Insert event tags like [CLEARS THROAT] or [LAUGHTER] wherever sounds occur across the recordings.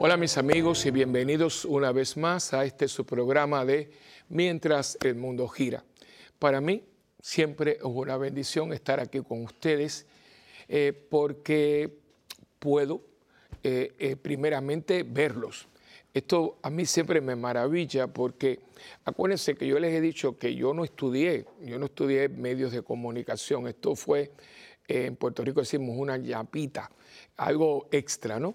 Hola mis amigos y bienvenidos una vez más a este su programa de Mientras el mundo gira. Para mí siempre es una bendición estar aquí con ustedes eh, porque puedo eh, eh, primeramente verlos. Esto a mí siempre me maravilla porque acuérdense que yo les he dicho que yo no estudié, yo no estudié medios de comunicación, esto fue, en Puerto Rico decimos una ñapita, algo extra, ¿no?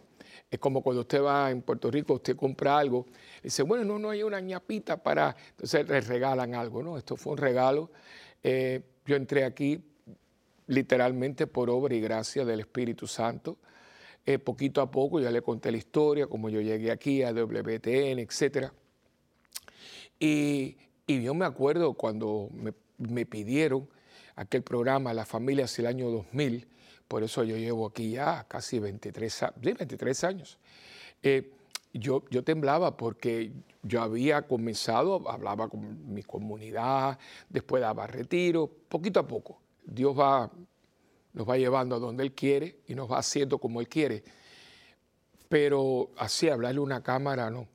Es como cuando usted va en Puerto Rico, usted compra algo, dice, bueno, no, no hay una ñapita para, entonces le regalan algo, ¿no? Esto fue un regalo. Eh, yo entré aquí literalmente por obra y gracia del Espíritu Santo. Eh, poquito a poco ya le conté la historia, como yo llegué aquí a WTN, etc. Y, y yo me acuerdo cuando me, me pidieron aquel programa La Familia hacia el año 2000, por eso yo llevo aquí ya casi 23, 23 años. Eh, yo, yo temblaba porque yo había comenzado, hablaba con mi comunidad, después daba retiro, poquito a poco. Dios va, nos va llevando a donde Él quiere y nos va haciendo como Él quiere. Pero así, hablarle a una cámara, no.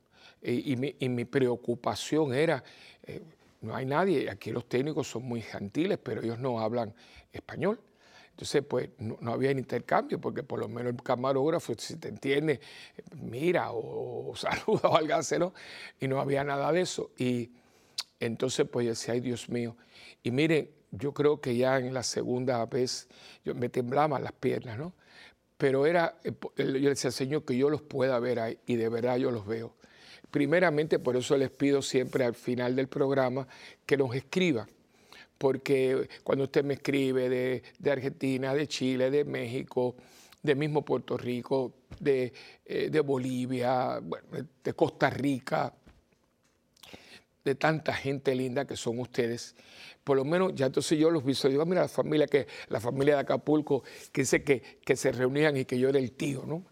Y, mi, preocupación era, eh, no hay nadie, aquí los técnicos son muy gentiles, pero ellos no hablan español. Entonces, pues no, había intercambio, porque por lo menos el camarógrafo, si te entiende, mira o, [LAUGHS] saluda o ¿no? Y no había nada de eso. Y entonces, pues yo decía, ay Dios mío. Y miren, yo creo que ya en la segunda vez yo me temblaban las piernas, ¿no? Pero era, eh, yo decía, Señor, que yo los pueda ver ahí, y de verdad yo los veo. Primeramente, por eso les pido siempre al final del programa que nos escriban porque cuando usted me escribe de, Argentina, de Chile, de México, de mismo Puerto Rico, de, eh, Bolivia, de Costa Rica, de tanta gente linda que son ustedes, por lo menos ya entonces yo los visualizo, mira la familia que la familia de Acapulco, que dice que, que se reunían y que yo era el tío, ¿no?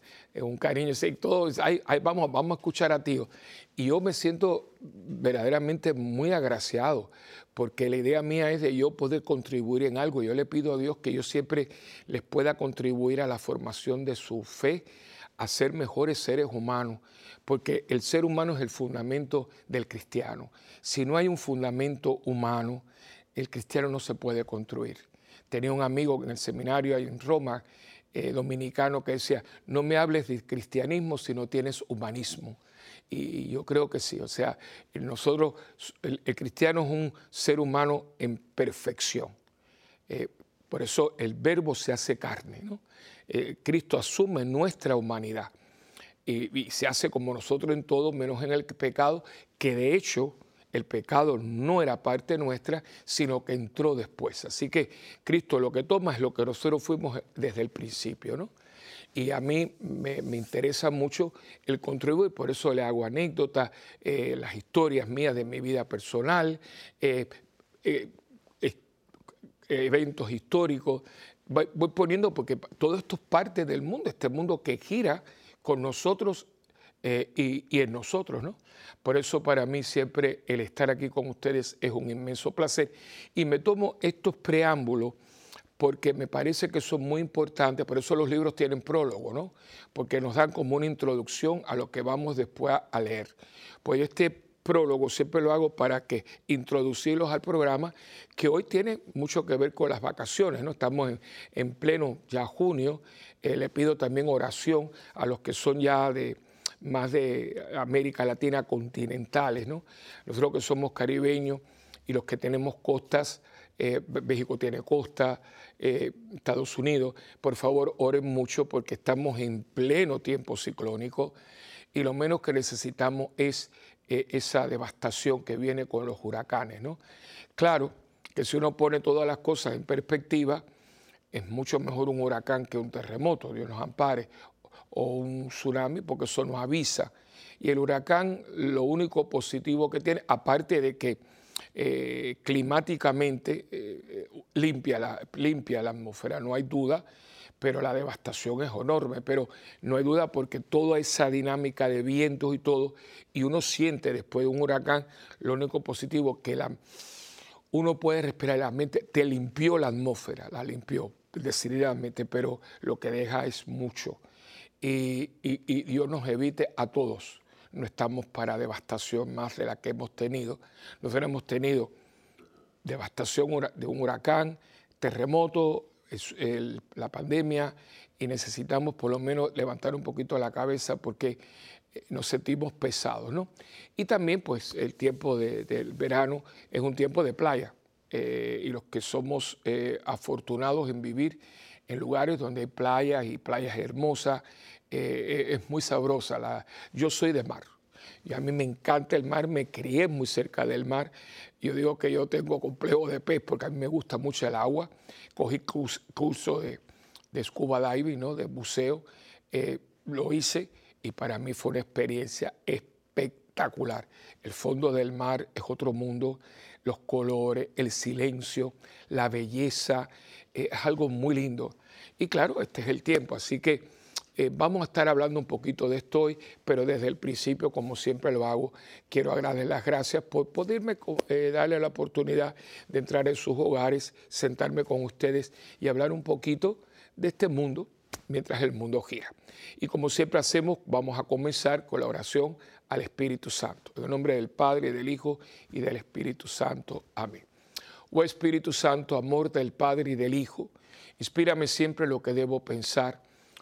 un cariño, sí, todos, ahí, vamos, vamos a escuchar a tío. Y yo me siento verdaderamente muy agraciado, porque la idea mía es de yo poder contribuir en algo. Yo le pido a Dios que yo siempre les pueda contribuir a la formación de su fe, a ser mejores seres humanos, porque el ser humano es el fundamento del cristiano. Si no hay un fundamento humano, el cristiano no se puede construir. Tenía un amigo en el seminario en Roma eh, dominicano que decía, no me hables de cristianismo si no tienes humanismo. Y yo creo que sí, o sea, nosotros, el, cristiano es un ser humano en perfección. Eh, por eso el verbo se hace carne, ¿no? Eh, Cristo asume nuestra humanidad y, y, se hace como nosotros en todo, menos en el pecado, que de hecho el pecado no era parte nuestra, sino que entró después. Así que Cristo lo que toma es lo que nosotros fuimos desde el principio, ¿no? Y a mí me, interesa mucho el contribuir, por eso le hago anécdotas, eh, las historias mías de mi vida personal, eh, eh, eventos históricos. Voy, poniendo porque todo esto es parte del mundo, este mundo que gira con nosotros eh, y, en nosotros, ¿no? Por eso para mí siempre el estar aquí con ustedes es un inmenso placer y me tomo estos preámbulos porque me parece que son muy importantes, por eso los libros tienen prólogo, ¿no? Porque nos dan como una introducción a lo que vamos después a leer. Pues este prólogo siempre lo hago para que introducirlos al programa, que hoy tiene mucho que ver con las vacaciones, ¿no? Estamos en, pleno ya junio, eh, le pido también oración a los que son ya de, más de América Latina continentales, ¿no? Nosotros que somos caribeños y los que tenemos costas, eh, México tiene costa, eh, Estados Unidos, por favor oren mucho porque estamos en pleno tiempo ciclónico y lo menos que necesitamos es eh, esa devastación que viene con los huracanes, ¿no? Claro que si uno pone todas las cosas en perspectiva, es mucho mejor un huracán que un terremoto, Dios nos ampare, o un tsunami, porque eso nos avisa. Y el huracán lo único positivo que tiene, aparte de que eh, climáticamente eh, limpia, la, limpia la atmósfera, no hay duda, pero la devastación es enorme, pero no hay duda porque toda esa dinámica de vientos y todo, y uno siente después de un huracán, lo único positivo que la, uno puede respirar la mente, te limpió la atmósfera, la limpió decididamente, pero lo que deja es mucho y, y Dios nos evite a todos. No estamos para devastación más de la que hemos tenido. Nosotros hemos tenido devastación de un huracán, terremoto, la pandemia y necesitamos por lo menos levantar un poquito la cabeza porque eh, nos sentimos pesados, ¿no? Y también, pues, el tiempo del verano es un tiempo de playa eh, y los que somos eh, afortunados en vivir en lugares donde hay playas y playas hermosas, es muy sabrosa. La, yo soy de mar, y a mí me encanta el mar, me crié muy cerca del mar. Yo digo que yo tengo complejo de pez porque a mí me gusta mucho el agua. Cogí curso de, scuba diving, ¿no? de buceo, eh, lo hice y para mí fue una experiencia espectacular. El fondo del mar es otro mundo, los colores, el silencio, la belleza, eh, es algo muy lindo. Y claro, este es el tiempo, así que eh, vamos a estar hablando un poquito de esto hoy, pero desde el principio, como siempre lo hago, quiero agradecer las gracias por poderme eh, darle la oportunidad de entrar en sus hogares, sentarme con ustedes y hablar un poquito de este mundo mientras el mundo gira. Y como siempre hacemos, vamos a comenzar con la oración al Espíritu Santo. En el nombre del Padre, del Hijo y del Espíritu Santo. Amén. Oh Espíritu Santo, amor del Padre y del Hijo, inspírame siempre lo que debo pensar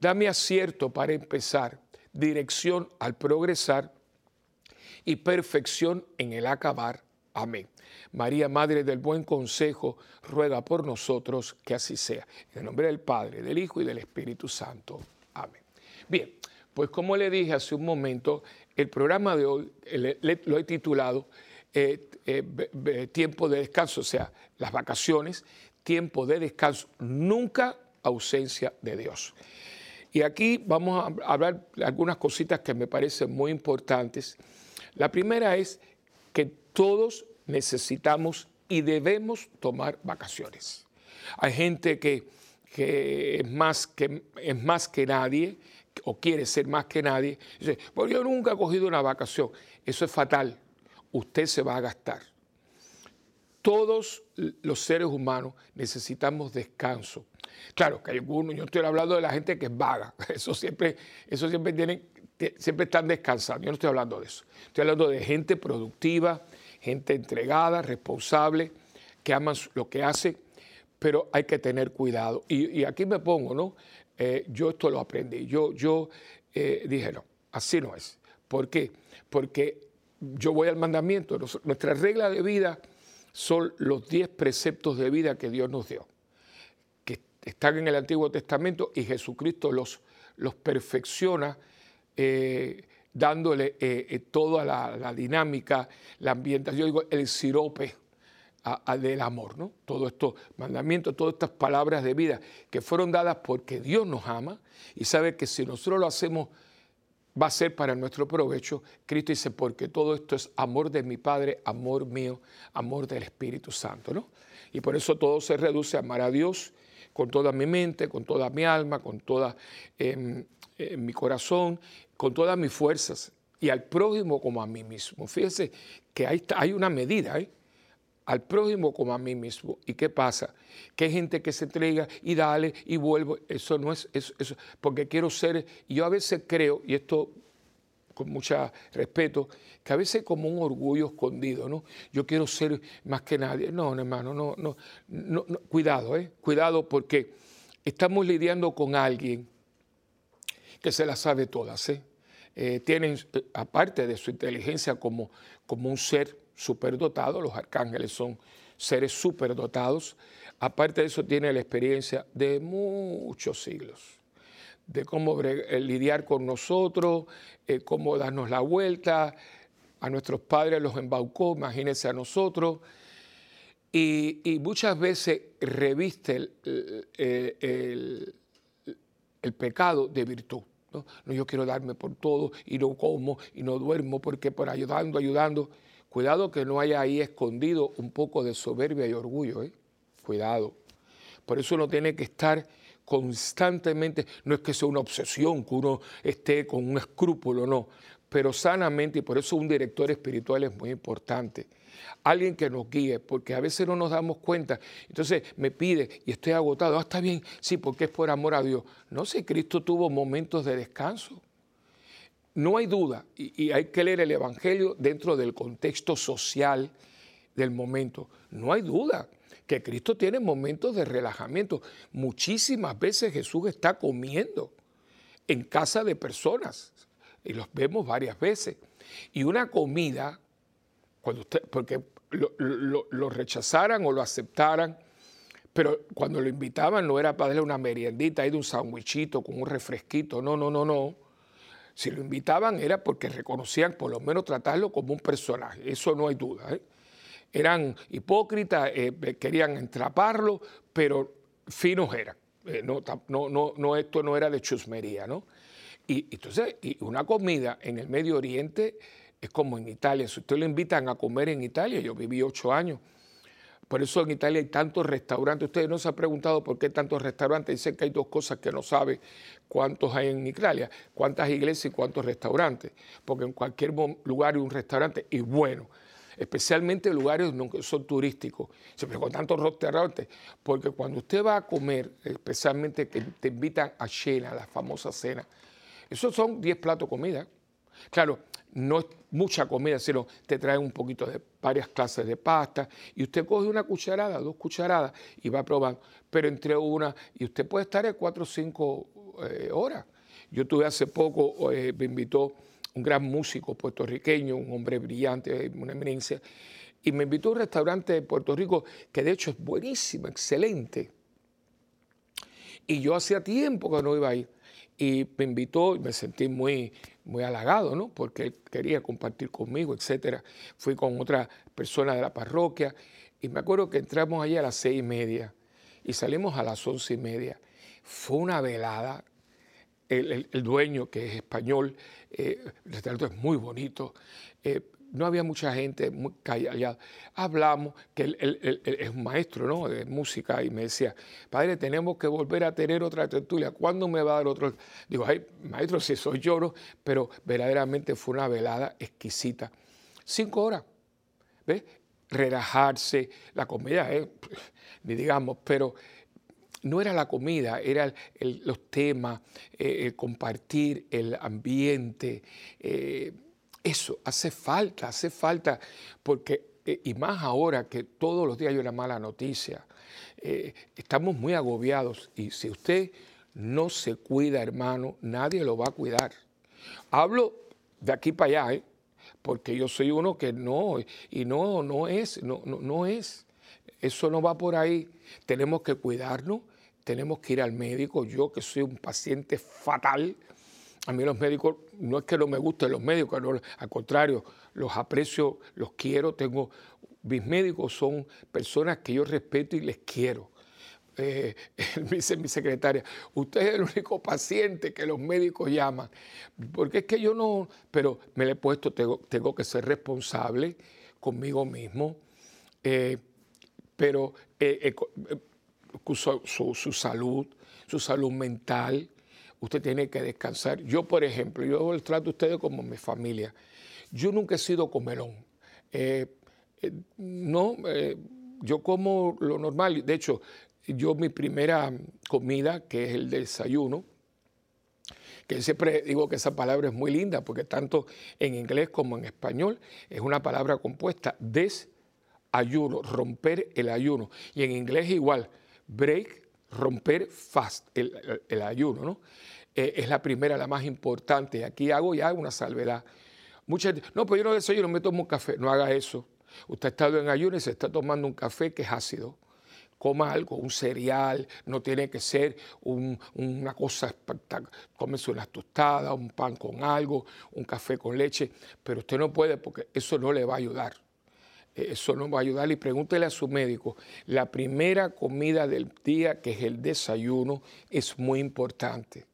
Dame acierto para empezar, dirección al progresar y perfección en el acabar. Amén. María, Madre del Buen Consejo, ruega por nosotros que así sea. En el nombre del Padre, del Hijo y del Espíritu Santo. Amén. Bien, pues como le dije hace un momento, el programa de hoy lo he titulado eh, eh, Tiempo de descanso, o sea, las vacaciones, tiempo de descanso, nunca ausencia de Dios. Y aquí vamos a hablar de algunas cositas que me parecen muy importantes. La primera es que todos necesitamos y debemos tomar vacaciones. Hay gente que, es, más que es más que nadie o quiere ser más que nadie. Dice, pues yo nunca he cogido una vacación. Eso es fatal. Usted se va a gastar. Todos los seres humanos necesitamos descanso. Claro que algunos, yo estoy hablando de la gente que es vaga, [LAUGHS] eso siempre, eso siempre tienen, siempre están descansando, yo no estoy hablando de eso. Estoy hablando de gente productiva, gente entregada, responsable, que aman lo que hace, pero hay que tener cuidado. Y, aquí me pongo, ¿no? Eh, yo esto lo aprendí, yo, yo eh, dije, no, así no es. ¿Por qué? Porque yo voy al mandamiento, nuestra regla de vida son los 10 preceptos de vida que Dios nos dio están en el Antiguo Testamento y Jesucristo los, los perfecciona eh, dándole eh, eh, toda la, dinámica, la ambientación, yo digo, el sirope del amor, ¿no? Todo estos mandamientos, todas estas palabras de vida que fueron dadas porque Dios nos ama y sabe que si nosotros lo hacemos va a ser para nuestro provecho. Cristo dice, porque todo esto es amor de mi Padre, amor mío, amor del Espíritu Santo, ¿no? Y por eso todo se reduce a amar a Dios con toda mi mente, con toda mi alma, con toda em, em, mi corazón, con todas mis fuerzas y al prójimo como a mí mismo. Fíjese que hay, hay una medida, ¿eh? al prójimo como a mí mismo. ¿Y qué pasa? Que gente que se entrega y dale y vuelvo. Eso no es eso, eso, porque quiero ser, yo a veces creo, y esto con mucho respeto, que a veces como un orgullo escondido, ¿no? Yo quiero ser más que nadie. No, hermano, no, no, no, cuidado, ¿eh? Cuidado porque estamos lidiando con alguien que se la sabe todas, ¿eh? eh tienen, eh, aparte de su inteligencia como, como un ser superdotado, los arcángeles son seres superdotados, aparte de eso tiene la experiencia de muchos siglos de cómo eh, lidiar con nosotros, eh, cómo darnos la vuelta. A nuestros padres los embaucó, imagínense a nosotros. Y, muchas veces reviste el, el, pecado de virtud. No, no, yo quiero darme por todo y no como y no duermo porque por ayudando, ayudando. Cuidado que no haya ahí escondido un poco de soberbia y orgullo. ¿eh? Cuidado. Por eso uno tiene que estar constantemente, no es que sea una obsesión, que uno esté con un escrúpulo, no, pero sanamente, y por eso un director espiritual es muy importante. Alguien que nos guíe, porque a veces no nos damos cuenta. Entonces me pide y estoy agotado. Ah, está bien, sí, porque es por amor a Dios. No sé, Cristo tuvo momentos de descanso. No hay duda, y, y hay que leer el Evangelio dentro del contexto social del momento. No hay duda que Cristo tiene momentos de relajamiento. Muchísimas veces Jesús está comiendo en casa de personas y los vemos varias veces. Y una comida, cuando usted, porque lo, rechazaran o lo aceptaran, pero cuando lo invitaban no era para darle una meriendita ahí de un sandwichito con un refresquito, no, no, no, no. Si lo invitaban era porque reconocían por lo menos tratarlo como un personaje, eso no hay duda. ¿eh? Eran hipócritas, eh, querían entraparlo, pero finos eran. Eh, no, no, no, esto no era de chusmería, ¿no? Y entonces, y una comida en el Medio Oriente es como en Italia. Si usted lo invitan a comer en Italia, yo viví ocho años, por eso en Italia hay tantos restaurantes. Ustedes no se han preguntado por qué tantos restaurantes. Dicen que hay dos cosas que no sabe cuántos hay en Italia, cuántas iglesias y cuántos restaurantes. Porque en cualquier lugar hay un restaurante y bueno especialmente lugares que son turísticos, siempre con tantos restaurantes, porque cuando usted va a comer, especialmente que te invitan a cena, la famosa cena, esos son 10 platos de comida. Claro, no es mucha comida, sino te traen un poquito de varias clases de pasta y usted coge una cucharada, dos cucharadas y va probando, pero entre una, y usted puede estar en cuatro o cinco eh, horas. Yo tuve hace poco, eh, me invitó un gran músico puertorriqueño, un hombre brillante, una eminencia, y me invitó a un restaurante de Puerto Rico que de hecho es buenísimo, excelente. Y yo hacía tiempo que no iba a. Y me invitó y me sentí muy, muy halagado, ¿no? Porque él quería compartir conmigo, etc. Fui con otra persona de la parroquia y me acuerdo que entramos allí a las seis y media y salimos a las once y media. Fue una velada el, dueño, que es español, eh, el restaurante es muy bonito. Eh, no había mucha gente, muy callada. Hablamos, que él, es un maestro ¿no? de música y me decía, padre, tenemos que volver a tener otra tertulia. ¿Cuándo me va a dar otro? Digo, ay, maestro, si soy lloro, pero verdaderamente fue una velada exquisita. Cinco horas, ¿ves? Relajarse, la comida, ¿eh? ni digamos, pero no era la comida, eran los temas, eh, compartir el ambiente. Eh, eso hace falta, hace falta, porque, eh, y más ahora que todos los días hay una mala noticia, estamos muy agobiados y si usted no se cuida, hermano, nadie lo va a cuidar. Hablo de aquí para allá, porque yo soy uno que no, y no, no es, no, no, no es. Eso no va por ahí. Tenemos que cuidarnos, tenemos que ir al médico. Yo que soy un paciente fatal, a mí los médicos, no es que no me gusten los médicos, al contrario, los aprecio, los quiero. Tengo, mis médicos son personas que yo respeto y les quiero. Eh, [LAUGHS] dice mi secretaria, usted es el único paciente que los médicos llaman, porque es que yo no, pero me le he puesto, tengo, tengo que ser responsable conmigo mismo, eh, pero eh, su, su, salud, su salud mental. Usted tiene que descansar. Yo, por ejemplo, yo les trato a ustedes como mi familia. Yo nunca he sido comelón. Eh, eh, no, eh, yo como lo normal. De hecho, yo mi primera comida, que es el desayuno, que siempre digo que esa palabra es muy linda, porque tanto en inglés como en español es una palabra compuesta, desayuno, romper el ayuno. Y en inglés igual, break, romper fast, el, ayuno, ¿no? Eh, es la primera, la más importante. Aquí hago ya una salvedad. Mucha no, pues yo no desayuno, me tomo un café. No haga eso. Usted ha estado en ayuno y se está tomando un café que es ácido. Coma algo, un cereal, no tiene que ser una cosa espectacular. Cómese unas tostadas, un pan con algo, un café con leche, pero usted no puede porque eso no le va a ayudar. Eso no va a ayudar. Y pregúntele a su médico. La primera comida del día, que es el desayuno, es muy importante.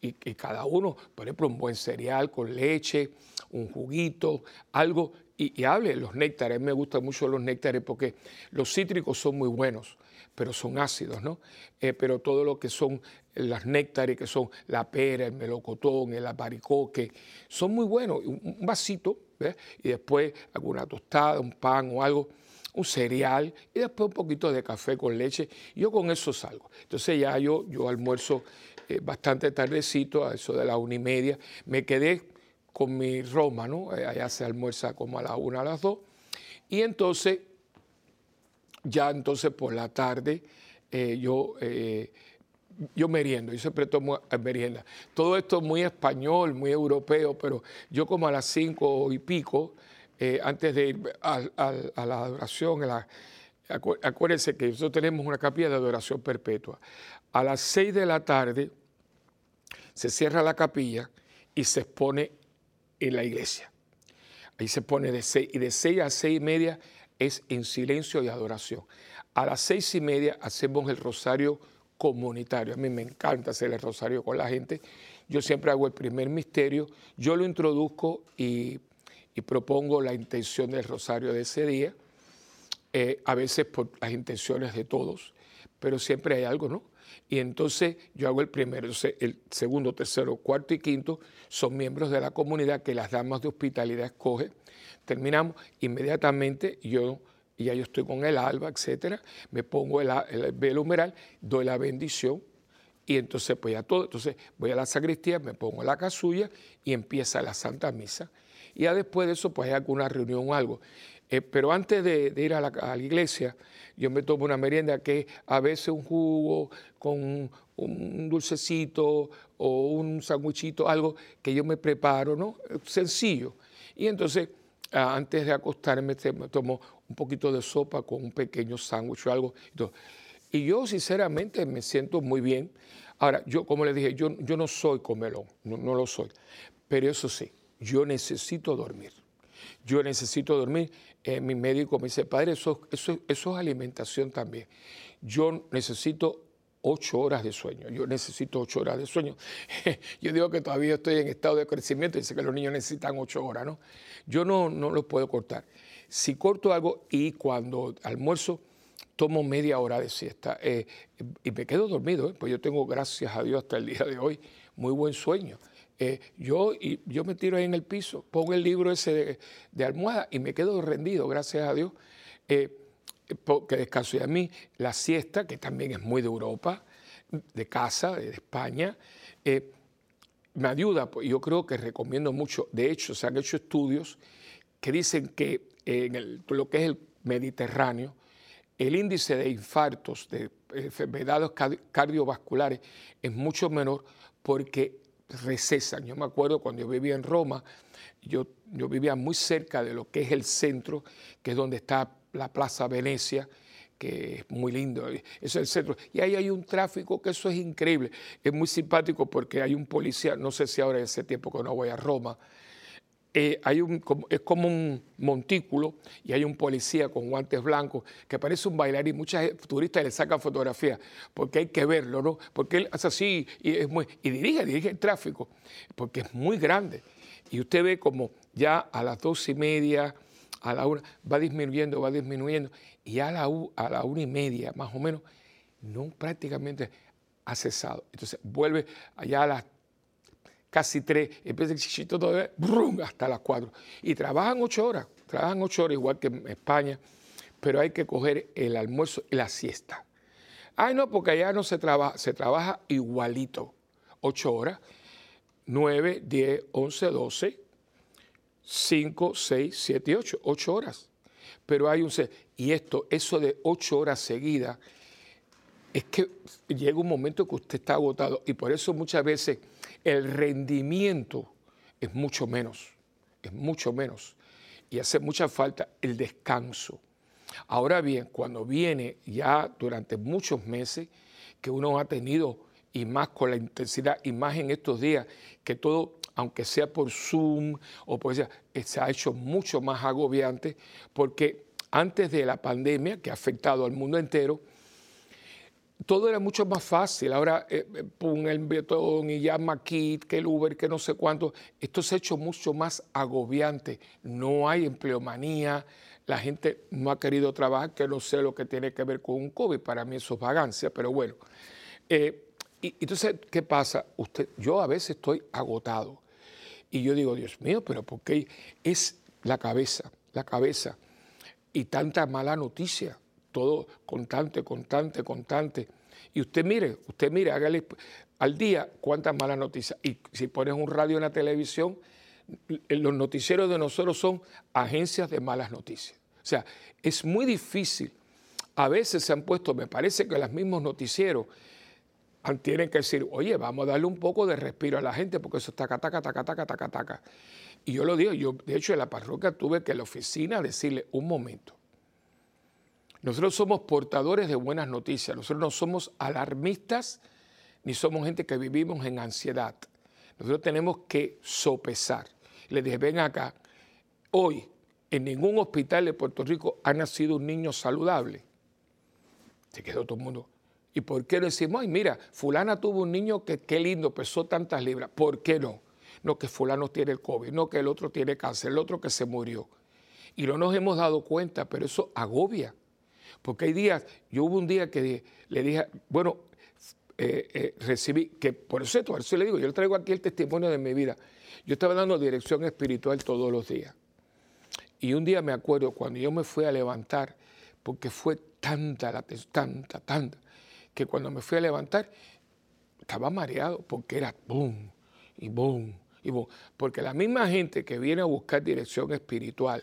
Y, cada uno, por ejemplo, un buen cereal con leche, un juguito, algo, y, hable los néctares. Me gustan mucho los néctares porque los cítricos son muy buenos, pero son ácidos, ¿no? Eh, pero todo lo que son las néctares, que son la pera, el melocotón, el aparicoque, son muy buenos. Un, vasito, y después alguna tostada, un pan o algo un cereal y después un poquito de café con leche. Yo con eso salgo. Entonces ya yo, yo almuerzo eh, bastante tardecito, a eso de la una y media. Me quedé con mi Roma, ¿no? Eh, allá se almuerza como a la una, a las dos. Y entonces, ya entonces por la tarde, eh, yo, yo meriendo, yo siempre tomo merienda. Todo esto es muy español, muy europeo, pero yo como a las cinco y pico, eh, antes de ir a, la adoración, acuérdense que nosotros tenemos una capilla de adoración perpetua. A las seis de la tarde se cierra la capilla y se expone en la iglesia. Ahí se pone de seis, y de seis a seis y media es en silencio y adoración. A las seis y media hacemos el rosario comunitario. A mí me encanta hacer el rosario con la gente. Yo siempre hago el primer misterio, yo lo introduzco y y propongo la intención del rosario de ese día, eh, a veces por las intenciones de todos, pero siempre hay algo, ¿no? Y entonces yo hago el primero, el segundo, tercero, cuarto y quinto son miembros de la comunidad que las damas de hospitalidad escogen. Terminamos inmediatamente, yo ya yo estoy con el alba, etcétera, me pongo el, el velo humeral, doy la bendición y entonces pues ya todo, entonces voy a la sacristía, me pongo la casulla y empieza la Santa Misa y después de eso pues hay alguna reunión o algo. Eh, pero antes de, ir a la, iglesia, yo me tomo una merienda que a veces un jugo con un dulcecito o un sandwichito, algo que yo me preparo, ¿no? Sencillo. Y entonces, ah, antes de acostarme, me tomo un poquito de sopa con un pequeño sándwich o algo. Y yo sinceramente me siento muy bien. Ahora, yo como les dije, yo, yo no soy comelón, no lo soy. Pero eso sí, yo necesito dormir. Yo necesito dormir. Eh, mi médico me dice, padre, eso, es alimentación también. Yo necesito ocho horas de sueño. Yo necesito ocho horas de sueño. [LAUGHS] Yo digo que todavía estoy en estado de crecimiento dice que los niños necesitan ocho horas, ¿no? Yo no, no lo puedo cortar. Si corto algo y cuando almuerzo, tomo media hora de siesta eh, y me quedo dormido, ¿eh? pues yo tengo, gracias a Dios, hasta el día de hoy, muy buen sueño. Eh, yo, yo me tiro ahí en el piso, pongo el libro ese de, almohada y me quedo rendido, gracias a Dios, eh, que descanso. Y a mí la siesta, que también es muy de Europa, de casa, de España, eh, me ayuda, pues, yo creo que recomiendo mucho, de hecho se han hecho estudios que dicen que en lo que es el Mediterráneo, el índice de infartos, de enfermedades cardiovasculares es mucho menor porque recesan. Yo me acuerdo cuando yo vivía en Roma, yo, yo vivía muy cerca de lo que es el centro, que es donde está la Plaza Venecia, que es muy lindo, eso es el centro. Y ahí hay un tráfico que eso es increíble. Es muy simpático porque hay un policía, no sé si ahora en ese tiempo que no voy a Roma, eh, hay un, es como un montículo y hay un policía con guantes blancos que parece un bailarín. Muchas turistas le sacan fotografías porque hay que verlo, ¿no? Porque él hace así y, es muy, y dirige, dirige el tráfico, porque es muy grande. Y usted ve como ya a las dos y media, a la una, va disminuyendo, va disminuyendo, y a la, a la una y media, más o menos, no prácticamente ha cesado. Entonces vuelve allá a las casi tres, empieza el chichito todo, brum, hasta las cuatro. Y trabajan ocho horas, trabajan ocho horas igual que en España, pero hay que coger el almuerzo y la siesta. Ay, no, porque allá no se trabaja, se trabaja igualito, ocho horas, nueve, diez, once, doce, cinco, seis, siete, ocho, ocho horas. Pero hay un... Y esto, eso de ocho horas seguidas, es que llega un momento que usted está agotado y por eso muchas veces el rendimiento es mucho menos, es mucho menos y hace mucha falta el descanso. Ahora bien, cuando viene ya durante muchos meses que uno ha tenido y más con la intensidad y más en estos días que todo, aunque sea por Zoom o por sea, se ha hecho mucho más agobiante porque antes de la pandemia que ha afectado al mundo entero, todo era mucho más fácil. Ahora eh, eh, pon el betón y llama aquí, que el Uber, que no sé cuánto. Esto se ha hecho mucho más agobiante. No hay empleomanía. La gente no ha querido trabajar, que no sé lo que tiene que ver con un COVID. Para mí eso es vagancia, pero bueno. Eh, y entonces, ¿qué pasa? Usted, yo a veces estoy agotado. Y yo digo, Dios mío, pero ¿por qué es la cabeza, la cabeza? Y tanta mala noticia todo constante, constante, constante. Y usted mire, usted mire, hágale al día cuántas malas noticias. Y si pones un radio en la televisión, los noticieros de nosotros son agencias de malas noticias. O sea, es muy difícil. A veces se han puesto, me parece que los mismos noticieros tienen que decir, oye, vamos a darle un poco de respiro a la gente porque eso está taca, taca, taca, taca, taca, taca. Y yo lo digo, yo de hecho en la parroquia tuve que en la oficina decirle, un momento, nosotros somos portadores de buenas noticias, nosotros no somos alarmistas ni somos gente que vivimos en ansiedad. Nosotros tenemos que sopesar. Le dije, ven acá, hoy en ningún hospital de Puerto Rico ha nacido un niño saludable. Se quedó todo el mundo. ¿Y por qué no decimos, ay, mira, fulana tuvo un niño que qué lindo, pesó tantas libras? ¿Por qué no? No que fulano tiene el COVID, no que el otro tiene cáncer, el otro que se murió. Y no nos hemos dado cuenta, pero eso agobia. Porque hay días, yo hubo un día que le dije, bueno, eh, eh, recibí, que por eso, por eso le digo, yo le traigo aquí el testimonio de mi vida. Yo estaba dando dirección espiritual todos los días. Y un día me acuerdo cuando yo me fui a levantar, porque fue tanta la tanta, tanta, que cuando me fui a levantar estaba mareado porque era boom y boom y boom. Porque la misma gente que viene a buscar dirección espiritual,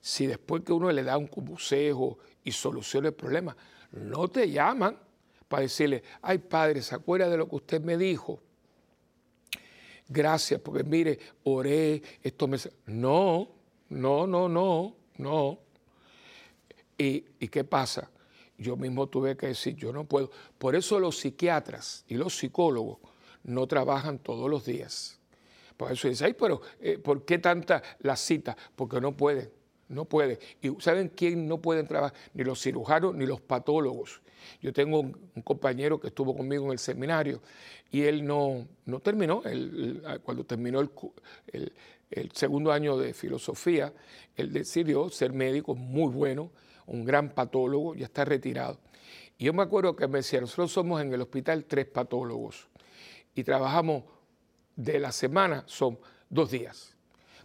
si después que uno le da un consejo y soluciona el problema, no te llaman para decirle, ay padre, ¿se acuerda de lo que usted me dijo? Gracias, porque mire, oré, esto me... No, no, no, no, no. ¿Y, ¿Y qué pasa? Yo mismo tuve que decir, yo no puedo. Por eso los psiquiatras y los psicólogos no trabajan todos los días. Por eso dicen, ay, pero eh, ¿por qué tanta la cita? Porque no pueden. No puede. ¿Y saben quién no puede trabajar? Ni los cirujanos ni los patólogos. Yo tengo un, compañero que estuvo conmigo en el seminario y él no, no terminó. cuando terminó el, segundo año de filosofía, él decidió ser médico muy bueno, un gran patólogo, ya está retirado. Y yo me acuerdo que me decía, nosotros somos en el hospital tres patólogos y trabajamos de la semana, son dos días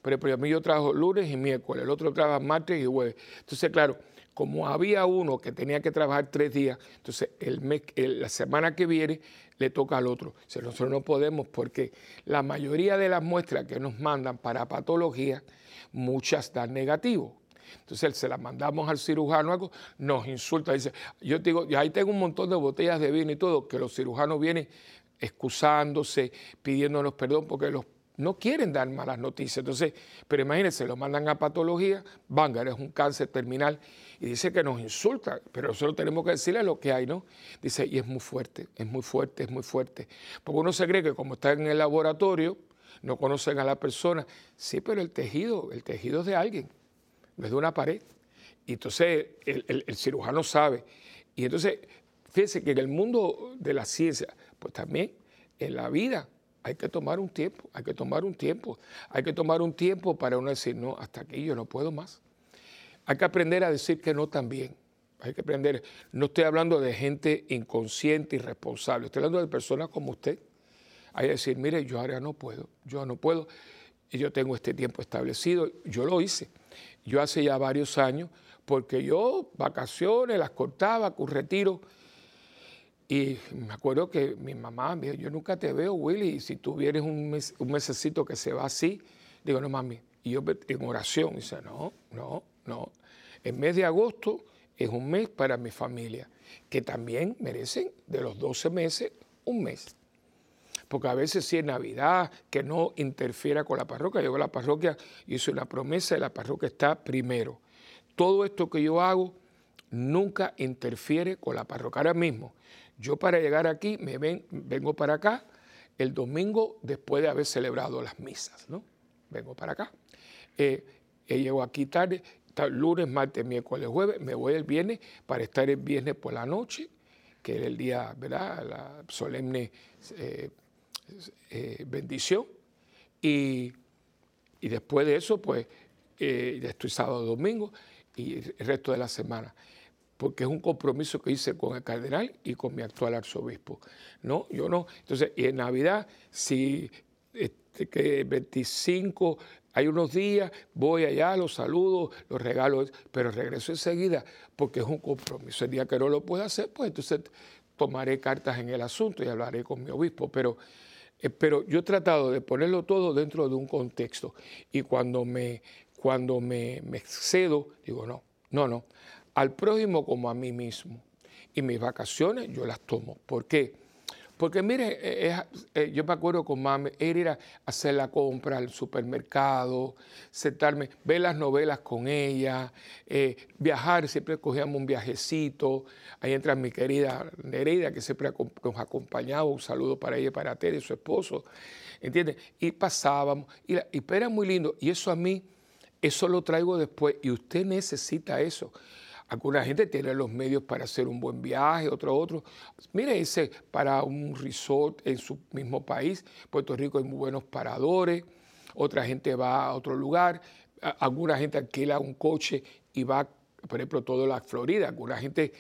pero, a mí yo trabajo lunes y miércoles, el otro trabaja martes y jueves. Entonces, claro, como había uno que tenía que trabajar tres días, entonces el mes, la semana que viene le toca al otro. O nosotros no podemos porque la mayoría de las muestras que nos mandan para patología, muchas dan negativo. Entonces se las mandamos al cirujano, algo, nos insulta, dice, yo digo, ahí tengo un montón de botellas de vino y todo, que los cirujanos vienen excusándose, pidiéndonos perdón porque los no quieren dar malas noticias. Entonces, pero imagínense, lo mandan a patología, Vanguard es un cáncer terminal y dice que nos insulta, pero nosotros tenemos que decirle lo que hay, ¿no? Dice, y es muy fuerte, es muy fuerte, es muy fuerte. Porque uno se cree que como está en el laboratorio, no conocen a la persona. Sí, pero el tejido, el tejido es de alguien, no es de una pared. Y entonces el, el cirujano sabe. Y entonces, fíjense que en el mundo de la ciencia, pues también en la vida, hay que tomar un tiempo, hay que tomar un tiempo, hay que tomar un tiempo para uno decir, no, hasta aquí yo no puedo más. Hay que aprender a decir que no también. Hay que aprender, no estoy hablando de gente inconsciente, irresponsable, estoy hablando de personas como usted. Hay que decir, mire, yo ahora no puedo, yo no puedo, y yo tengo este tiempo establecido, yo lo hice. Yo hace ya varios años, porque yo vacaciones las cortaba, con retiro, y me acuerdo que mi mamá me dijo, yo nunca te veo, Willy, si tú vienes un, mes, un mesecito que se va así, digo, no mami, y yo en oración, dice, no, no, no. El mes de agosto es un mes para mi familia, que también merecen de los 12 meses un mes. Porque a veces si es Navidad, que no interfiera con la parroquia. Yo la parroquia hice una promesa y la parroquia está primero. Todo esto que yo hago nunca interfiere con la parroquia. Ahora mismo, yo para llegar aquí me ven, vengo para acá el domingo después de haber celebrado las misas, ¿no? Vengo para acá. Eh, eh, llego aquí tarde, lunes, martes, miércoles, jueves, me voy el viernes para estar el viernes por la noche que era el día, ¿verdad? La solemne eh, eh, bendición. Y, después de eso, pues, eh, estoy sábado, domingo y el resto de la semana porque es un compromiso que hice con el cardenal y con mi actual arzobispo. No, yo no. Entonces, y en Navidad, si este, que 25 hay unos días, voy allá, los saludo, los regalo, pero regreso enseguida porque es un compromiso. El día que no lo pueda hacer, pues entonces tomaré cartas en el asunto y hablaré con mi obispo. Pero, eh, pero yo he tratado de ponerlo todo dentro de un contexto. Y cuando me, cuando me, me excedo, digo, no, no, no. Al prójimo como a mí mismo. Y mis vacaciones yo las tomo. ¿Por qué? Porque mire, eh, eh, yo me acuerdo con mami, era ir a hacer la compra al supermercado, sentarme, ver las novelas con ella, eh, viajar, siempre cogíamos un viajecito. Ahí entra mi querida Nereida, que siempre nos acompañaba, un saludo para ella, para Tere, su esposo, ¿entiendes? Y pasábamos, y, y era muy lindo. Y eso a mí, eso lo traigo después, y usted necesita eso. Alguna gente tiene los medios para hacer un buen viaje, otro, otro. Mire, ese para un resort en su mismo país. Puerto Rico hay muy buenos paradores. Otra gente va a otro lugar. Alguna gente alquila un coche y va, por ejemplo, toda la Florida. Alguna gente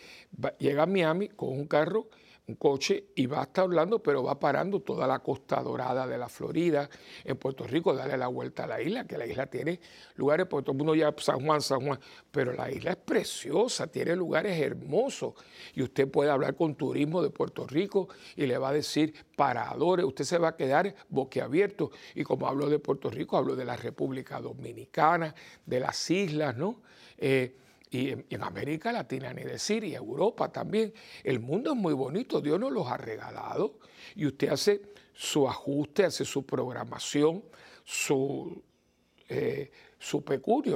llega a Miami con un carro un coche y va hasta Orlando, pero va parando toda la costa dorada de la Florida, en Puerto Rico, darle la vuelta a la isla, que la isla tiene lugares, porque todo el mundo ya San Juan, San Juan, pero la isla es preciosa, tiene lugares hermosos y usted puede hablar con turismo de Puerto Rico y le va a decir paradores, usted se va a quedar boquiabierto y como hablo de Puerto Rico, hablo de la República Dominicana, de las islas, ¿no? Eh, y en, América Latina, ni decir, y Europa también. El mundo es muy bonito, Dios nos los ha regalado y usted hace su ajuste, hace su programación, su, eh, su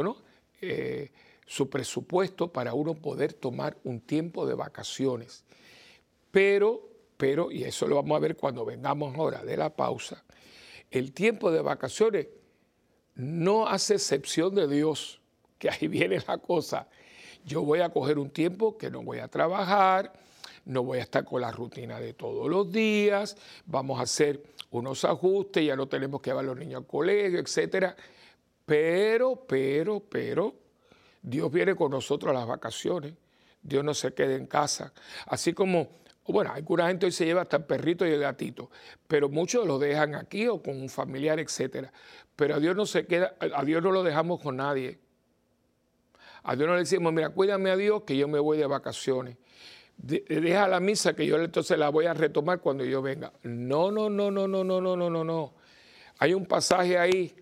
¿no? Eh, su presupuesto para uno poder tomar un tiempo de vacaciones. Pero, pero, y eso lo vamos a ver cuando vengamos ahora de la pausa, el tiempo de vacaciones no hace excepción de Dios, que ahí viene la cosa yo voy a coger un tiempo que no voy a trabajar, no voy a estar con la rutina de todos los días, vamos a hacer unos ajustes, ya no tenemos que llevar a los niños al colegio, etcétera. Pero, pero, pero, Dios viene con nosotros a las vacaciones. Dios no se queda en casa. Así como, bueno, alguna gente hoy se lleva hasta el perrito y el gatito, pero muchos lo dejan aquí o con un familiar, etcétera. Pero a Dios no se queda, a Dios no lo dejamos con nadie. A Dios no le decimos, mira, cuídame a Dios que yo me voy de vacaciones. deja la misa que yo entonces la voy a retomar cuando yo venga. No, no, no, no, no, no, no, no, no, no. Hay un pasaje ahí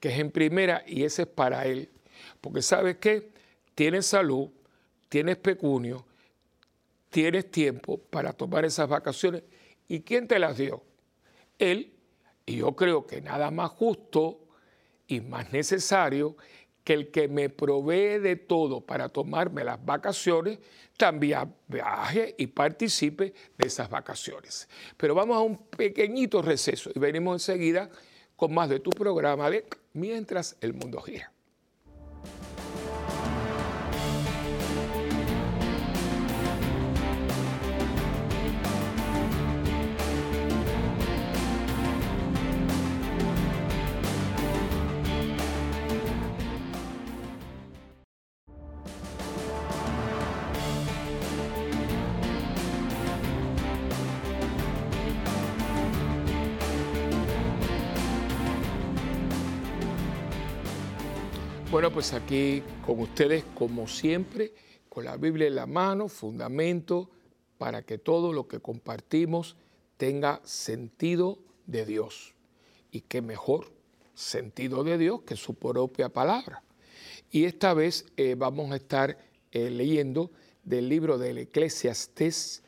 que es en primera y ese es para él. Porque sabes qué? Tienes salud, tienes pecunio, tienes tiempo para tomar esas vacaciones. ¿Y quién te las dio? Él. Y yo creo que nada más justo y más necesario que el que me provee de todo para tomarme las vacaciones, también viaje y participe de esas vacaciones. Pero vamos a un pequeñito receso y venimos enseguida con más de tu programa de Mientras el mundo gira. Bueno, pues aquí con ustedes, como siempre, con la Biblia en la mano, fundamento para que todo lo que compartimos tenga sentido de Dios. Y qué mejor sentido de Dios que su propia palabra. Y esta vez eh, vamos a estar eh, leyendo del libro del Eclesiastés,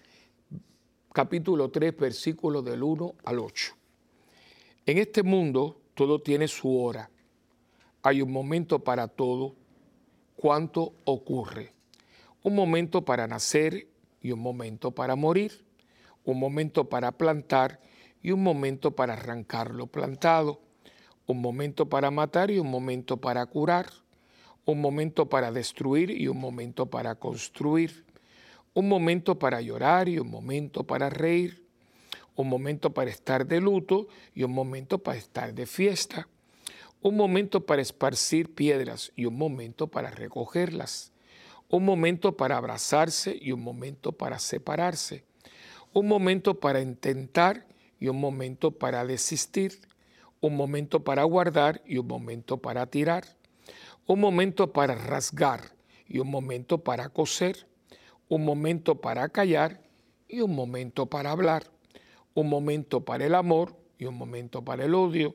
capítulo 3, versículos del 1 al 8. En este mundo todo tiene su hora hay un momento para todo cuanto ocurre. Un momento para nacer y un momento para morir. Un momento para plantar y un momento para arrancar lo plantado. Un momento para matar y un momento para curar. Un momento para destruir y un momento para construir. un momento para llorar y un momento para reír, un momento para estar de luto y un momento para estar de fiesta, un momento para esparcir piedras y un momento para recogerlas, un momento para abrazarse y un momento para separarse, un momento para intentar y un momento para desistir, un momento para guardar y un momento para tirar, un momento para rasgar y un momento para coser, un momento para callar y un momento para hablar, un momento para el amor y un momento para el odio,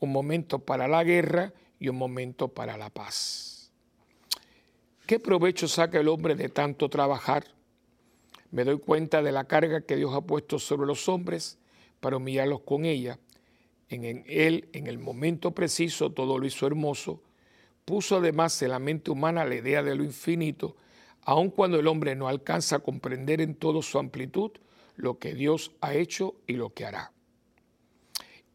un momento para la guerra y un momento para la paz. ¿Qué provecho saca el hombre de tanto trabajar? Me doy cuenta de la carga que Dios ha puesto sobre los hombres para humillarlos con ella. En él, en el momento preciso, todo lo hizo hermoso. Puso además en la mente humana la idea de lo infinito, aun cuando el hombre no alcanza a comprender en toda su amplitud lo que Dios ha hecho y lo que hará.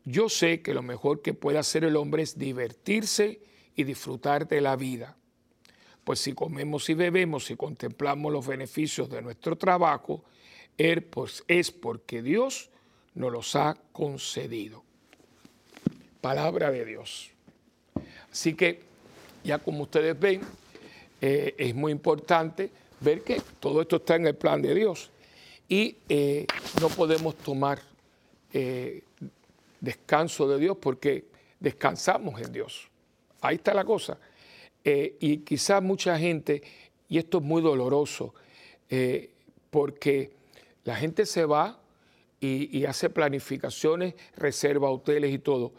Yo sé que lo mejor que puede hacer el hombre es divertirse y disfrutar de la vida. Pues si comemos y bebemos y contemplamos los beneficios de nuestro trabajo, pues es porque Dios nos los ha concedido. Palabra de Dios. Así que ya como ustedes ven, eh, es muy importante ver que todo esto está en el plan de Dios y eh, no podemos tomar eh, descanso de Dios porque descansamos en Dios. Ahí está la cosa. y quizás mucha gente, y esto es muy doloroso, porque la gente se va y, hace planificaciones, reserva hoteles y todo.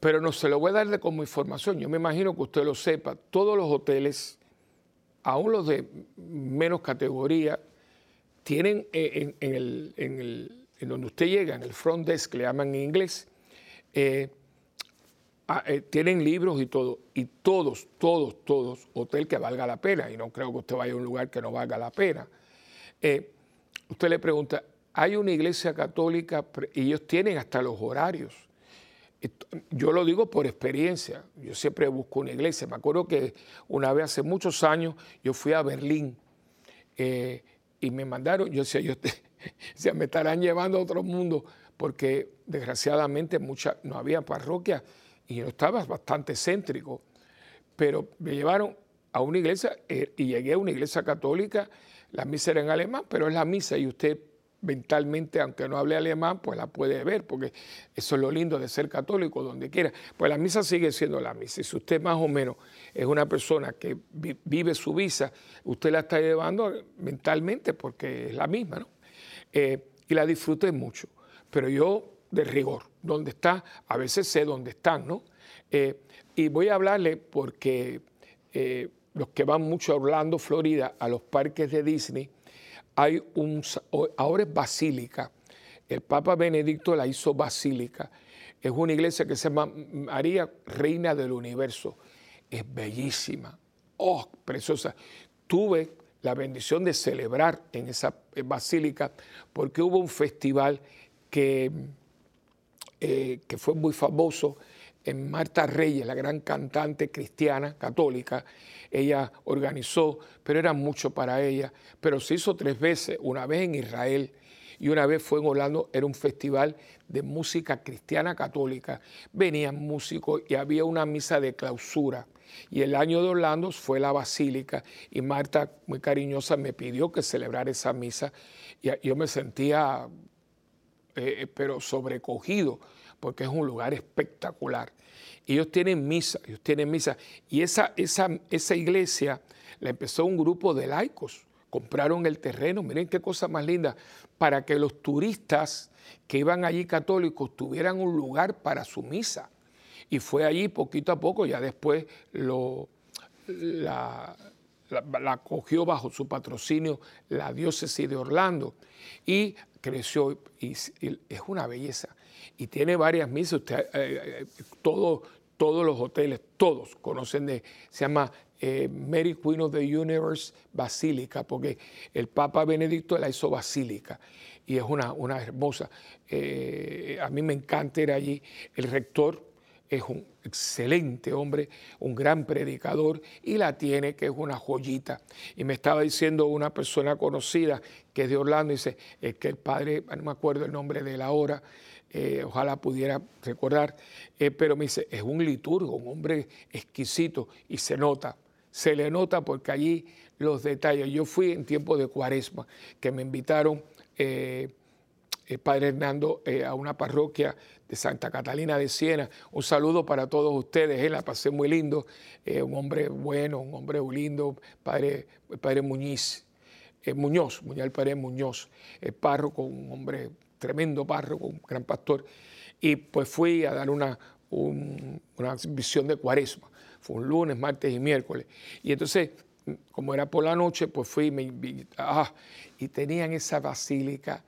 Pero no se lo voy a dar como información. Yo me imagino que usted lo sepa. Todos los hoteles, aún los de menos categoría, tienen eh, en, el, donde usted llega, en el front desk, le llaman en inglés, eh, ah, eh, tienen libros y todo. Y todos, todos, todos, hotel que valga la pena. Y no creo que usted vaya a un lugar que no valga la pena. usted le pregunta, hay una iglesia católica y ellos tienen hasta los horarios. Yo lo digo por experiencia, yo siempre busco una iglesia. Me acuerdo que una vez hace muchos años yo fui a Berlín eh, y me mandaron, yo decía, yo [LAUGHS] te, me estarán llevando a otro mundo porque desgraciadamente mucha, no había parroquia y yo estaba bastante céntrico, pero me llevaron a una iglesia eh, y llegué a una iglesia católica, la misa era en alemán, pero es la misa y usted mentalmente, aunque no hable alemán, pues la puede ver, porque eso es lo lindo de ser católico donde quiera. Pues la misa sigue siendo la misa. Y si usted más o menos es una persona que vive su visa, usted la está llevando mentalmente porque es la misma, ¿no? Eh, y la disfrute mucho. Pero yo, de rigor, donde está, a veces sé dónde están, ¿no? Eh, y voy a hablarle porque eh, los que van mucho a Orlando, Florida, a los parques de Disney, hay un, ahora es basílica. El Papa Benedicto la hizo basílica. Es una iglesia que se llama María Reina del Universo. Es bellísima. Oh, preciosa. Tuve la bendición de celebrar en esa basílica porque hubo un festival que, eh, que fue muy famoso en Marta Reyes, la gran cantante cristiana católica, ella organizó, pero era mucho para ella. Pero se hizo tres veces, una vez en Israel y una vez fue en Orlando, era un festival de música cristiana católica. Venían músicos y había una misa de clausura. Y el año de Orlando fue la basílica y Marta, muy cariñosa, me pidió que celebrara esa misa. Y yo me sentía, eh, pero sobrecogido, porque es un lugar espectacular ellos tienen misa, ellos tienen misa. Y esa, esa, esa iglesia la empezó un grupo de laicos. Compraron el terreno, miren qué cosa más linda, para que los turistas que iban allí católicos tuvieran un lugar para su misa. Y fue allí poquito a poco, ya después la, la, cogió bajo su patrocinio la diócesis de Orlando y creció y, es una belleza y tiene varias misas. Usted, eh, eh, todo, todos los hoteles, todos conocen de, se llama eh, Mary Queen of the Universe Basílica, porque el Papa Benedicto la hizo basílica y es una, una hermosa. Eh, a mí me encanta ir allí. El rector es un excelente hombre, un gran predicador, y la tiene, que es una joyita. Y me estaba diciendo una persona conocida que es de Orlando, dice, es que el padre, no me acuerdo el nombre de la hora, eh, ojalá pudiera recordar, eh, pero me dice, es un liturgo, un hombre exquisito, y se nota, se le nota porque allí los detalles. Yo fui en tiempo de cuaresma, que me invitaron. Eh, Padre Hernando a una parroquia de Santa Catalina de Siena. Un saludo para todos ustedes, eh, la pasé muy lindo, eh, un hombre bueno, un hombre lindo, Padre, padre Muñiz, eh, Muñoz, Muñoz Padre Muñoz, párroco, un hombre tremendo párroco, un gran pastor. Y pues fui a dar una, una visión de cuaresma. Fue un lunes, martes y miércoles. Y entonces, como era por la noche, pues fui me, ah, y tenían esa basílica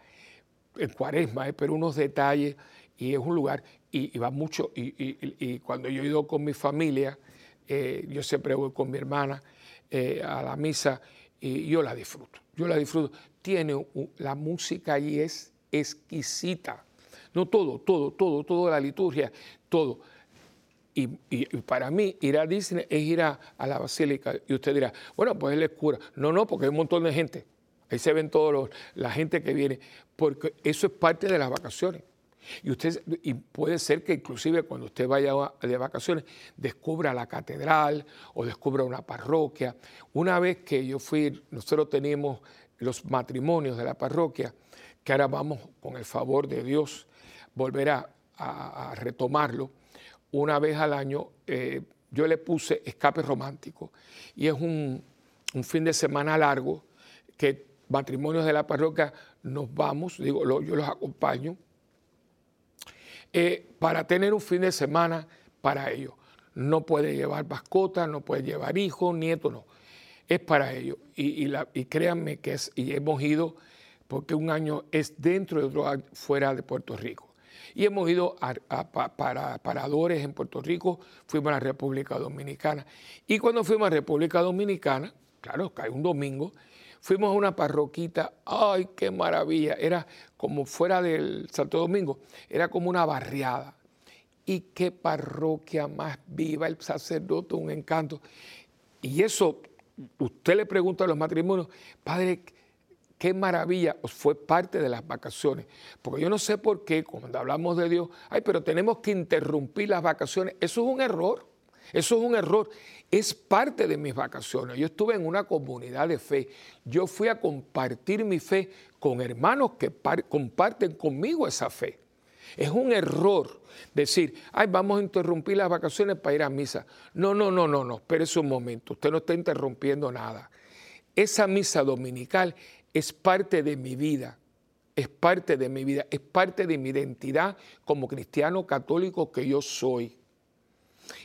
en cuaresma, pero unos detalles y es un lugar, y, va mucho, y, cuando yo he ido con mi familia, eh, yo siempre voy con mi hermana eh, a la misa y yo la disfruto, yo la disfruto. Tiene, la música allí es exquisita, no todo, todo, todo, toda la liturgia, todo. Y, para mí ir a Disney es ir a, la basílica. Y usted dirá, bueno, pues él es cura. No, no, porque hay un montón de gente. Ahí se ven todos la gente que viene, porque eso es parte de las vacaciones. Y, usted, y puede ser que inclusive cuando usted vaya de vacaciones descubra la catedral o descubra una parroquia. Una vez que yo fui, nosotros teníamos los matrimonios de la parroquia, que ahora vamos con el favor de Dios volver a, retomarlo. Una vez al año eh, yo le puse escape romántico y es un, un fin de semana largo que matrimonios de la parroquia nos vamos, digo, yo los acompaño eh, para tener un fin de semana para ellos. No puede llevar mascotas, no puede llevar hijos, nietos, no. Es para ellos. Y, créanme que es, y hemos ido, porque un año es dentro de otro fuera de Puerto Rico. Y hemos ido a, para paradores en Puerto Rico, fuimos a la República Dominicana. Y cuando fuimos a República Dominicana, claro, cae un domingo, Fuimos a una parroquita, ay, qué maravilla, era como fuera del Santo Domingo, era como una barriada. Y qué parroquia más viva, el sacerdote, un encanto. Y eso, usted le pregunta a los matrimonios, padre, qué maravilla, fue parte de las vacaciones. Porque yo no sé por qué, cuando hablamos de Dios, ay, pero tenemos que interrumpir las vacaciones. Eso es un error. Eso es un error. Es parte de mis vacaciones. Yo estuve en una comunidad de fe. Yo fui a compartir mi fe con hermanos que comparten conmigo esa fe. Es un error decir, ay, vamos a interrumpir las vacaciones para ir a misa. No, no, no, no, no, espérese un momento. Usted no está interrumpiendo nada. Esa misa dominical es parte de mi vida es parte de mi vida, es parte de mi identidad como cristiano católico que yo soy.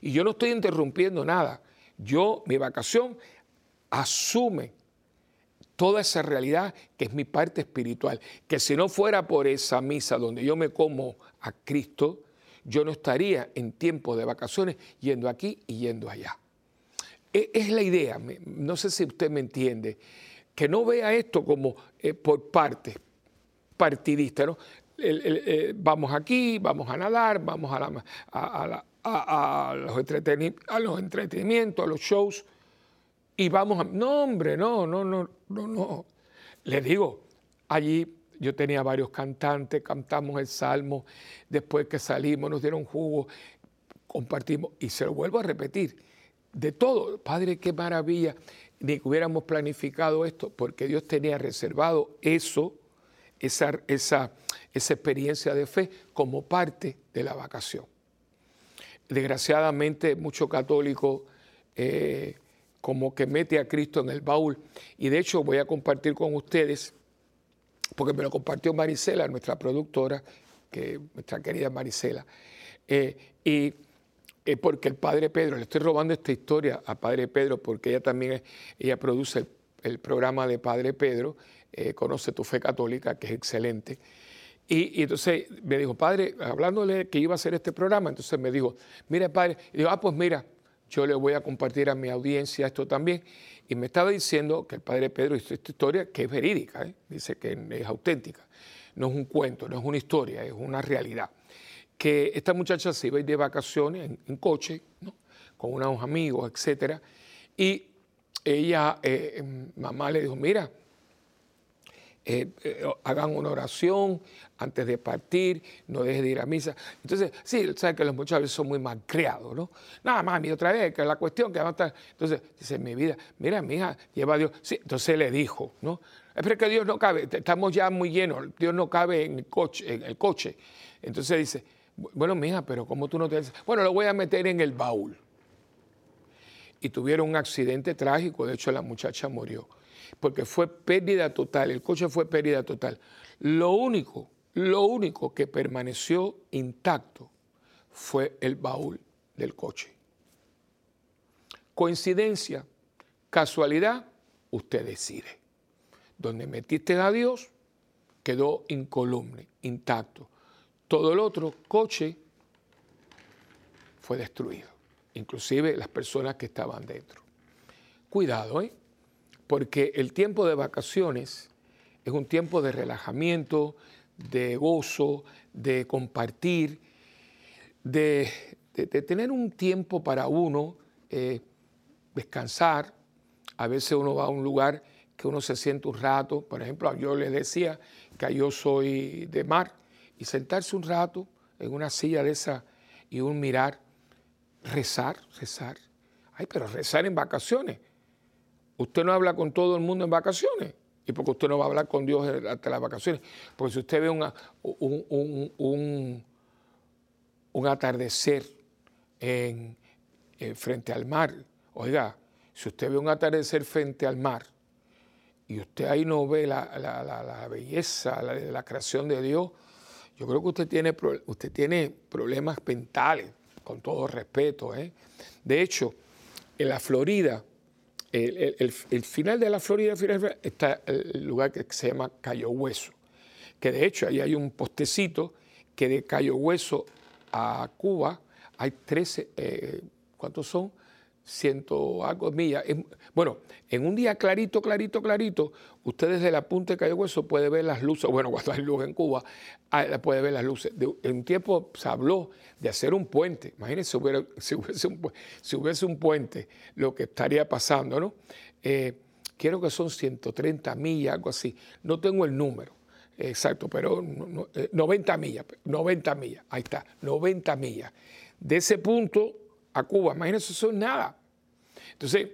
Y yo no estoy interrumpiendo nada. Yo, mi vacación, asume toda esa realidad que es mi parte espiritual. Que si no fuera por esa misa donde yo me como a Cristo, yo no estaría en tiempo de vacaciones yendo aquí y yendo allá. E, es la idea, no sé si usted me entiende, que no vea esto como eh, por parte partidista, ¿no? Eh, vamos aquí, vamos a nadar, vamos a la, los a los entretenimientos, a los shows, y vamos a... No, hombre, no, no, no, no, no. Les digo, allí yo tenía varios cantantes, cantamos el salmo, después que salimos nos dieron jugo, compartimos, y se lo vuelvo a repetir, de todo, Padre, qué maravilla, ni que hubiéramos planificado esto, porque Dios tenía reservado eso, esa, esa, esa experiencia de fe como parte de la vacación desgraciadamente mucho católico eh, como que mete a Cristo en el baúl. Y de hecho voy a compartir con ustedes, porque me lo compartió Marisela, nuestra productora, que, nuestra querida Marisela, eh, y eh, porque el Padre Pedro, le estoy robando esta historia a Padre Pedro, porque ella también ella produce el, programa de Padre Pedro, Conoce tu Fe Católica, que es excelente. Y, entonces me dijo, padre, hablándole que iba a hacer este programa, entonces me dijo, mire, padre, y digo, ah, pues mira, yo le voy a compartir a mi audiencia esto también. Y me estaba diciendo que el padre Pedro hizo esta historia que es verídica, ¿eh? dice que es auténtica, no es un cuento, no es una historia, es una realidad. que esta muchacha se iba a ir de vacaciones en, coche, con unos amigos, etc. Y ella, eh, mamá le dijo, mira, eh, eh, hagan una oración antes de partir, no dejes de ir a misa. Entonces, sí, sabes que los muchachos son muy mal creados, ¿no? Nada, mami, otra vez, que la cuestión que va a estar. Entonces, dice, mi vida, mira, mi hija, lleva a Dios. Sí, entonces le dijo, ¿no? Es que Dios no cabe, estamos ya muy llenos, Dios no cabe en el coche. Entonces dice, bueno, mija, pero ¿cómo tú no te? Bueno, lo voy a meter en el baúl. Y tuvieron un accidente trágico, de hecho la muchacha murió porque fue pérdida total, el coche fue pérdida total. Lo único, lo único que permaneció intacto fue el baúl del coche. Coincidencia, casualidad, usted decide. Donde metiste a Dios, quedó incolume, intacto. Todo el otro coche fue destruido, inclusive las personas que estaban dentro. Cuidado, ¿eh? Porque el tiempo de vacaciones es un tiempo de relajamiento, de gozo, de compartir, de, tener un tiempo para uno, eh, descansar. A veces uno va a un lugar que uno se siente un rato, por ejemplo, yo les decía que yo soy de mar, y sentarse un rato en una silla de esa y un mirar, rezar, rezar. Ay, pero rezar en vacaciones. Usted no habla con todo el mundo en vacaciones. ¿Y porque usted no va a hablar con Dios hasta las vacaciones? Porque si usted ve un, un, atardecer en, eh, frente al mar, oiga, si usted ve un atardecer frente al mar y usted ahí no ve la, belleza la, la, creación de Dios, yo creo que usted tiene, usted tiene problemas mentales, con todo respeto. ¿eh? De hecho, en la Florida, el, final de la Florida está el lugar que se llama Cayo Hueso, que de hecho ahí hay un postecito que de Cayo Hueso a Cuba hay 13, eh, ¿cuántos son? Ciento algo millas. Bueno, en un día clarito, clarito, clarito, usted desde la punta de Cayo Hueso puede ver las luces, bueno, [LAUGHS] cuando hay luz en Cuba, ah, puede ver las luces. en un tiempo se habló de hacer un puente, imagínense si, [LAUGHS] hubiese, un, si hubiese un puente, lo que estaría pasando, ¿no? Eh, quiero que son 130 millas, algo así, no tengo el número. Exacto, pero 90 eh, millas, 90 millas, ahí está, 90 millas. De ese punto a Cuba. Imagínense, eso es nada. Entonces,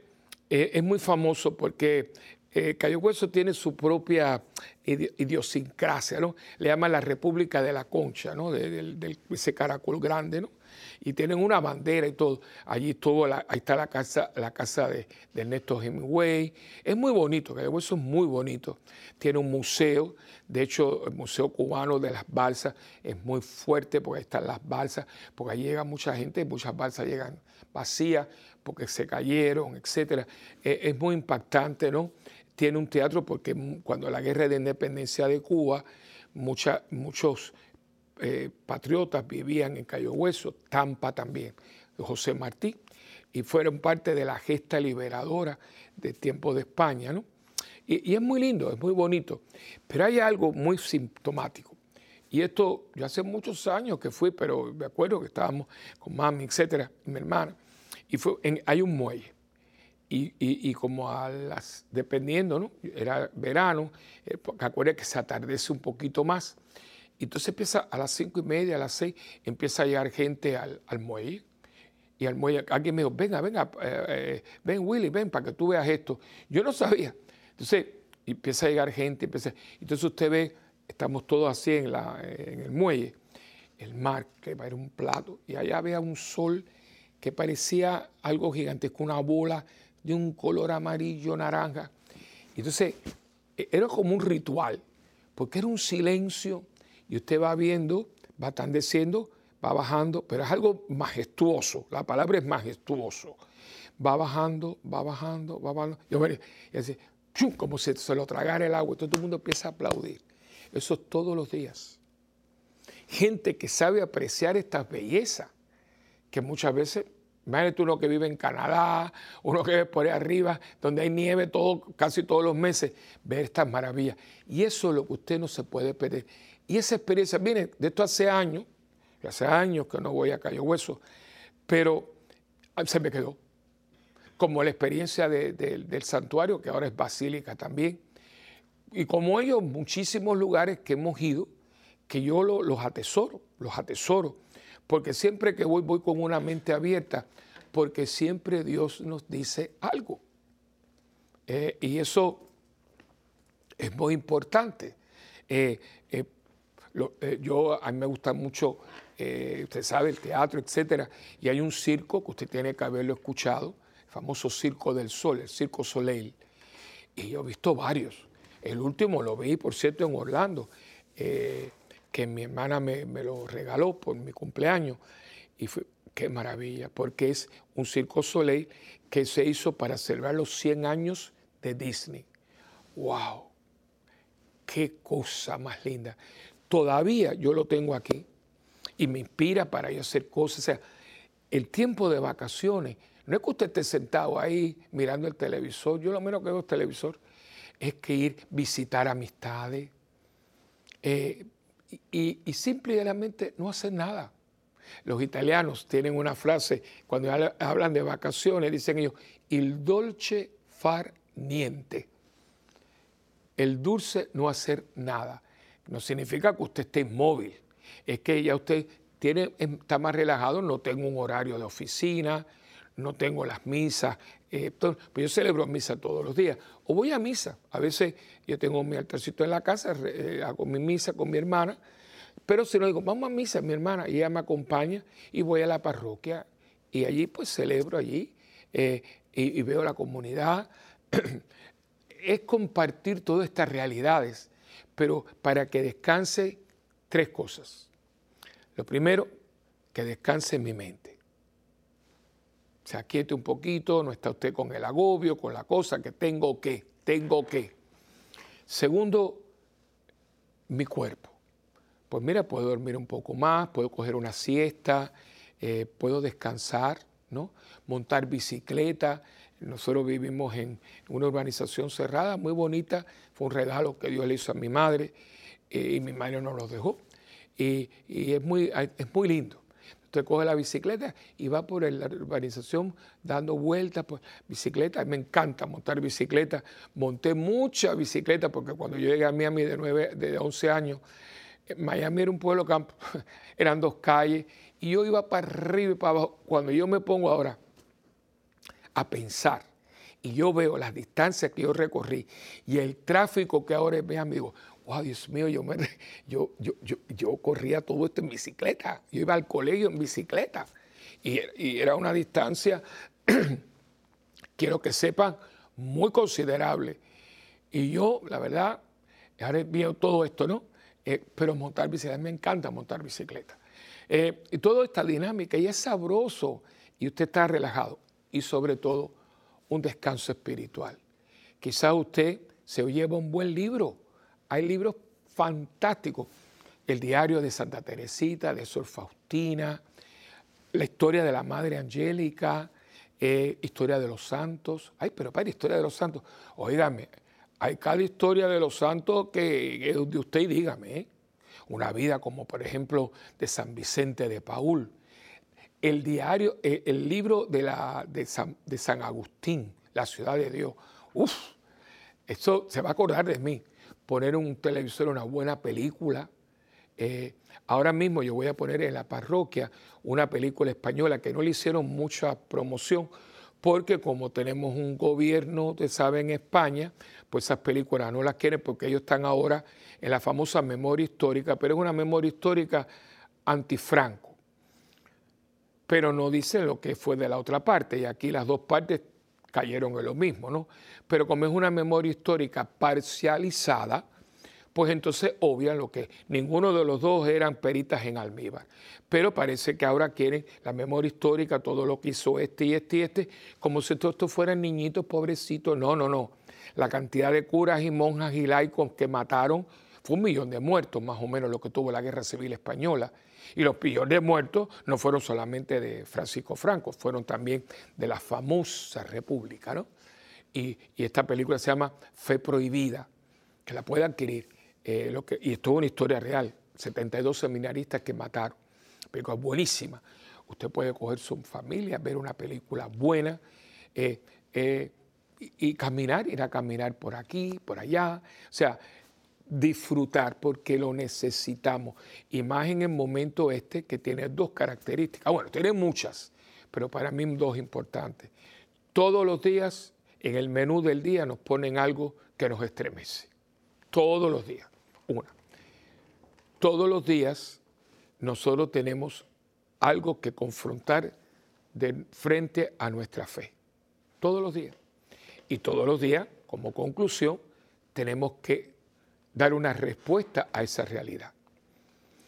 eh, es muy famoso porque eh, Cayo Hueso tiene su propia idiosincrasia, ¿no? Le llaman la República de la Concha, ¿no? Ese caracol grande, ¿no? Y tienen una bandera y todo. Allí estuvo ahí está la casa, la casa de, de, Ernesto Hemingway. Es muy bonito, Hueso es muy bonito. Tiene un museo, de hecho, el Museo Cubano de las Balsas es muy fuerte porque ahí están las balsas, porque ahí llega mucha gente, muchas balsas llegan vacías porque se cayeron, etc. Eh, es muy impactante, ¿no? Tiene un teatro porque cuando la guerra de independencia de Cuba, muchos eh, patriotas vivían en Cayo Hueso, Tampa también, José Martí, y fueron parte de la gesta liberadora del tiempo de España, ¿no? Y, es muy lindo, es muy bonito. Pero hay algo muy sintomático. Y esto, yo hace muchos años que fui, pero me acuerdo que estábamos con mami, etcétera, mi hermana. Y hay un muelle. Y, como a las, dependiendo, ¿no? Era verano, eh, acuérdate que se atardece un poquito más. Entonces empieza a las cinco y media, a las seis, empieza a llegar gente al, muelle. Y al muelle, alguien me dijo, venga, venga, eh, eh, ven Willy, ven para que tú veas esto. Yo no sabía. Entonces empieza a llegar gente, empieza, entonces usted ve, estamos todos así en el muelle, el mar, que era un plato, y allá había un sol que parecía algo gigantesco, una bola de un color amarillo, naranja. Entonces e, era como un ritual, porque era un silencio y usted va viendo, va atandeciendo, va bajando, pero es algo majestuoso, la palabra es majestuoso. Va bajando, va bajando, va bajando. Yo y así, como si se lo tragara el agua. todo el mundo empieza a aplaudir. Eso es todos los días. Gente que sabe apreciar estas bellezas, que muchas veces, imagínate uno que vive en Canadá, uno que vive por ahí arriba, donde hay nieve todo, casi todos los meses, ver estas maravillas. Y eso es lo que usted no se puede perder. Y esa experiencia, miren, de esto hace años, hace años que no voy a Cayo Hueso, pero ah, se me quedó. Como la experiencia del santuario, que ahora es basílica también. Y como ellos, muchísimos lugares que hemos ido, que yo los atesoro, los atesoro, porque siempre que voy, voy con una mente abierta, porque siempre Dios nos dice algo. Eh, y eso es muy importante. Eh, eh, yo, a mí me gusta mucho eh, usted sabe, el teatro, etcétera, y hay un circo que usted tiene que haberlo escuchado, el famoso Circo del Sol, el Circo Soleil, y yo he visto varios. El último lo vi, por cierto, en Orlando, eh, que mi hermana me, lo regaló por mi cumpleaños, y fue, qué maravilla, porque es un Circo Soleil que se hizo para celebrar los 100 años de Disney. ¡Wow! ¡Qué cosa más linda! Todavía yo lo tengo aquí y me inspira para yo hacer cosas. O sea, el tiempo de vacaciones, no es que usted esté sentado ahí mirando el televisor, yo lo menos que veo el televisor es que ir visitar amistades eh, y, y simplemente no hacer nada. Los italianos tienen una frase, cuando hablan de vacaciones, dicen ellos, il dolce far niente. El dulce no hacer nada. No significa que usted esté inmóvil. Es que ya usted tiene, está más relajado, no tengo un horario de oficina, no tengo las misas, eh, pues yo celebro misa todos los días, o voy a misa, a veces yo tengo mi altarcito en la casa, eh, hago mi misa con mi hermana, pero si no digo, vamos a misa, mi hermana, y ella me acompaña y voy a la parroquia y allí pues celebro allí eh, y veo la comunidad. [CLEARS THROAT] es compartir todas estas realidades, pero para que descanse tres cosas. Lo primero, que descanse mi mente. Se aquiete un poquito, no está usted con el agobio, con la cosa que tengo que, tengo que. Segundo, mi cuerpo. Pues mira, puedo dormir un poco más, puedo coger una siesta, eh, puedo descansar, ¿no? Montar bicicleta. Nosotros vivimos en una urbanización cerrada, muy bonita. Fue un regalo que Dios le hizo a mi madre eh, y mi madre nos lo dejó y, es, muy, es muy lindo. Usted coge la bicicleta y va por la urbanización dando vueltas por bicicleta. Me encanta montar bicicleta. Monté mucha bicicleta porque cuando yo llegué a Miami de, 9, de 11 años, eh, Miami era un pueblo campo, [LAUGHS] eran dos calles y yo iba para arriba y para abajo. Cuando yo me pongo ahora a pensar y yo veo las distancias que yo recorrí y el tráfico que ahora es, mi amigo, wow, Dios mío, yo, me, yo, yo, yo, corría todo esto en bicicleta, yo iba al colegio en bicicleta y, era una distancia, [CLEARS THROAT] quiero que sepan, muy considerable. Y yo, la verdad, ahora veo todo esto, ¿no? Eh, pero montar bicicleta, me encanta montar bicicleta. Eh, y toda esta dinámica, y es sabroso, y usted está relajado, y sobre todo, un descanso espiritual. Quizás usted se lleva un buen libro, hay libros fantásticos. El diario de Santa Teresita, de Sor Faustina, la historia de la Madre Angélica, eh, historia de los santos. Ay, pero para historia de los santos. Óigame, hay cada historia de los santos que, es de usted dígame. ¿eh? Una vida como por ejemplo de San Vicente de Paul. El diario, eh, el libro de, la, de, San, de San Agustín, La ciudad de Dios. Uf, esto se va a acordar de mí poner un televisor una buena película. Eh, ahora mismo yo voy a poner en la parroquia una película española que no le hicieron mucha promoción porque como tenemos un gobierno, usted sabe, en España, pues esas películas no las quieren porque ellos están ahora en la famosa memoria histórica, pero es una memoria histórica antifranco. Pero no dicen lo que fue de la otra parte, y aquí las dos partes cayeron en lo mismo, ¿no? Pero como es una memoria histórica parcializada, pues entonces obvian lo que ninguno de los dos eran peritas en almíbar. Pero parece que ahora quieren la memoria histórica, todo lo que hizo este y este y este, como si todos estos fueran niñitos pobrecitos. No, no, no. La cantidad de curas y monjas y laicos que mataron fue un millón de muertos, más o menos lo que tuvo la Guerra Civil Española. Y los millones de muertos no fueron solamente de Francisco Franco, fueron también de la famosa República. ¿no? Y, esta película se llama Fe Prohibida, que la puede adquirir. Eh, lo que, y esto es una historia real, 72 seminaristas que mataron. película buenísima. Usted puede coger su familia, ver una película buena eh, eh, y, y caminar, ir a caminar por aquí, por allá. O sea, disfrutar porque lo necesitamos. Y más en el momento este que tiene dos características. Ah, bueno, tiene muchas, pero para mí dos importantes. Todos los días, en el menú del día, nos ponen algo que nos estremece. Todos los días. Una. Todos los días nosotros tenemos algo que confrontar de frente a nuestra fe. Todos los días. Y todos los días, como conclusión, tenemos que dar una respuesta a esa realidad.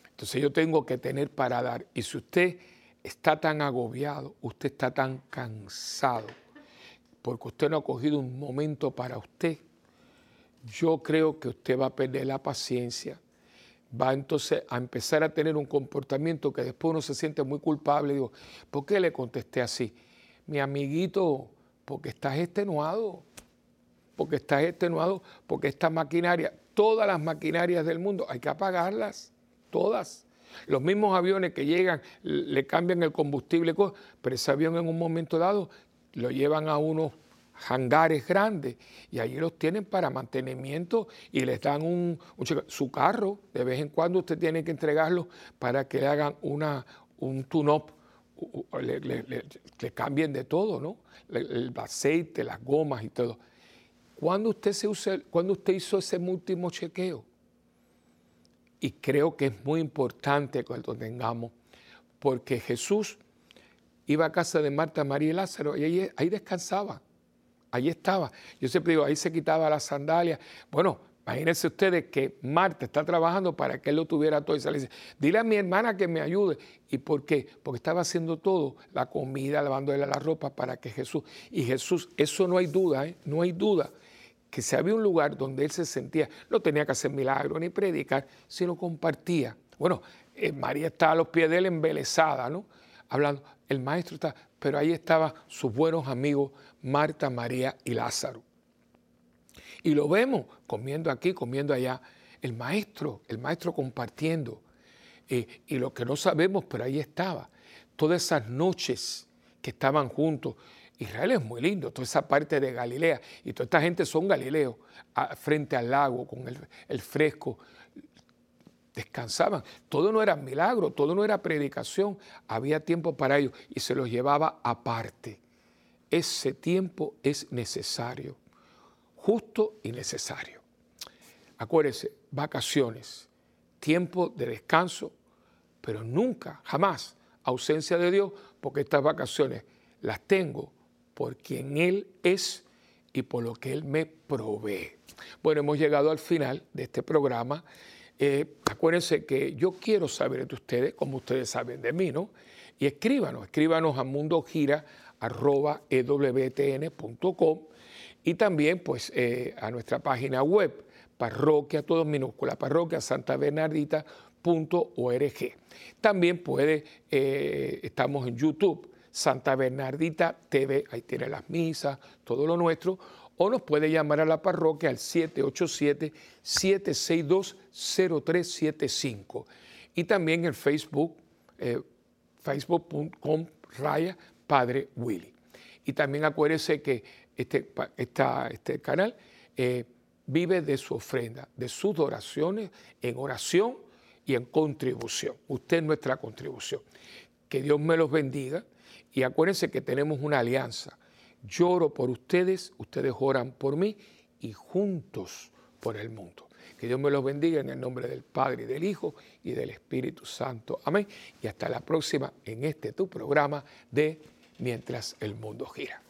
Entonces yo tengo que tener para dar. Y si usted está tan agobiado, usted está tan cansado, porque usted no ha cogido un momento para usted, yo creo que usted va a perder la paciencia, va entonces a empezar a tener un comportamiento que después uno se siente muy culpable. Digo, ¿por qué le contesté así? Mi amiguito, porque estás extenuado, porque estás extenuado, porque esta maquinaria, todas las maquinarias del mundo, hay que apagarlas, todas. Los mismos aviones que llegan, le cambian el combustible, pero ese avión en un momento dado lo llevan a unos hangares grandes y allí los tienen para mantenimiento y les dan un, su carro, de vez en cuando usted tiene que entregarlo para que le hagan una, un tune-up, le, le, cambien de todo, ¿no? El, aceite, las gomas y todo. ¿Cuándo usted, se usted hizo ese último chequeo? Y creo que es muy importante que lo tengamos, porque Jesús iba a casa de Marta, María y Lázaro y ahí, ahí descansaba, ahí estaba. Yo siempre digo, ahí se quitaba las sandalias. Bueno, imagínense ustedes que Marta está trabajando para que él lo tuviera todo y se le dice, dile a mi hermana que me ayude. ¿Y por qué? Porque estaba haciendo todo, la comida, lavándole la ropa para que Jesús, y Jesús, eso no hay duda, ¿eh? no hay duda que si había un lugar donde él se sentía, no tenía que hacer milagros ni predicar, sino compartía. Bueno, eh, María estaba a los pies de él embelesada, ¿no? Hablando, el maestro está, pero ahí estaban sus buenos amigos Marta, María y Lázaro. Y lo vemos comiendo aquí, comiendo allá. El maestro, el maestro compartiendo. Eh, y lo que no sabemos, pero ahí estaba. Todas esas noches que estaban juntos, Israel es muy lindo, toda esa parte de Galilea, y toda esta gente son galileos, frente al lago, con el, fresco, descansaban. Todo no era milagro, todo no era predicación, había tiempo para ellos y se los llevaba aparte. Ese tiempo es necesario, justo y necesario. Acuérdense, vacaciones, tiempo de descanso, pero nunca, jamás ausencia de Dios, porque estas vacaciones las tengo por quien Él es y por lo que Él me provee. Bueno, hemos llegado al final de este programa. Eh, acuérdense que yo quiero saber de ustedes, como ustedes saben de mí, ¿no? Y escríbanos, escríbanos a mundogira.ewtn.com y también pues eh, a nuestra página web, parroquia, todo minúscula, parroquia Santa Bernardita.org. También puede, eh, estamos en YouTube, Santa Bernardita TV, ahí tiene las misas, todo lo nuestro, o nos puede llamar a la parroquia al 787-762-0375. Y también en Facebook, eh, facebook.com raya Padre Willy. Y también acuérdese que este, este canal eh, vive de su ofrenda, de sus oraciones, en oración y en contribución. Usted es nuestra contribución. Que Dios me los bendiga y acuérdense que tenemos una alianza. Lloro por ustedes, ustedes oran por mí y juntos por el mundo. Que Dios me los bendiga en el nombre del Padre y del Hijo y del Espíritu Santo. Amén. Y hasta la próxima en este tu programa de Mientras el mundo gira.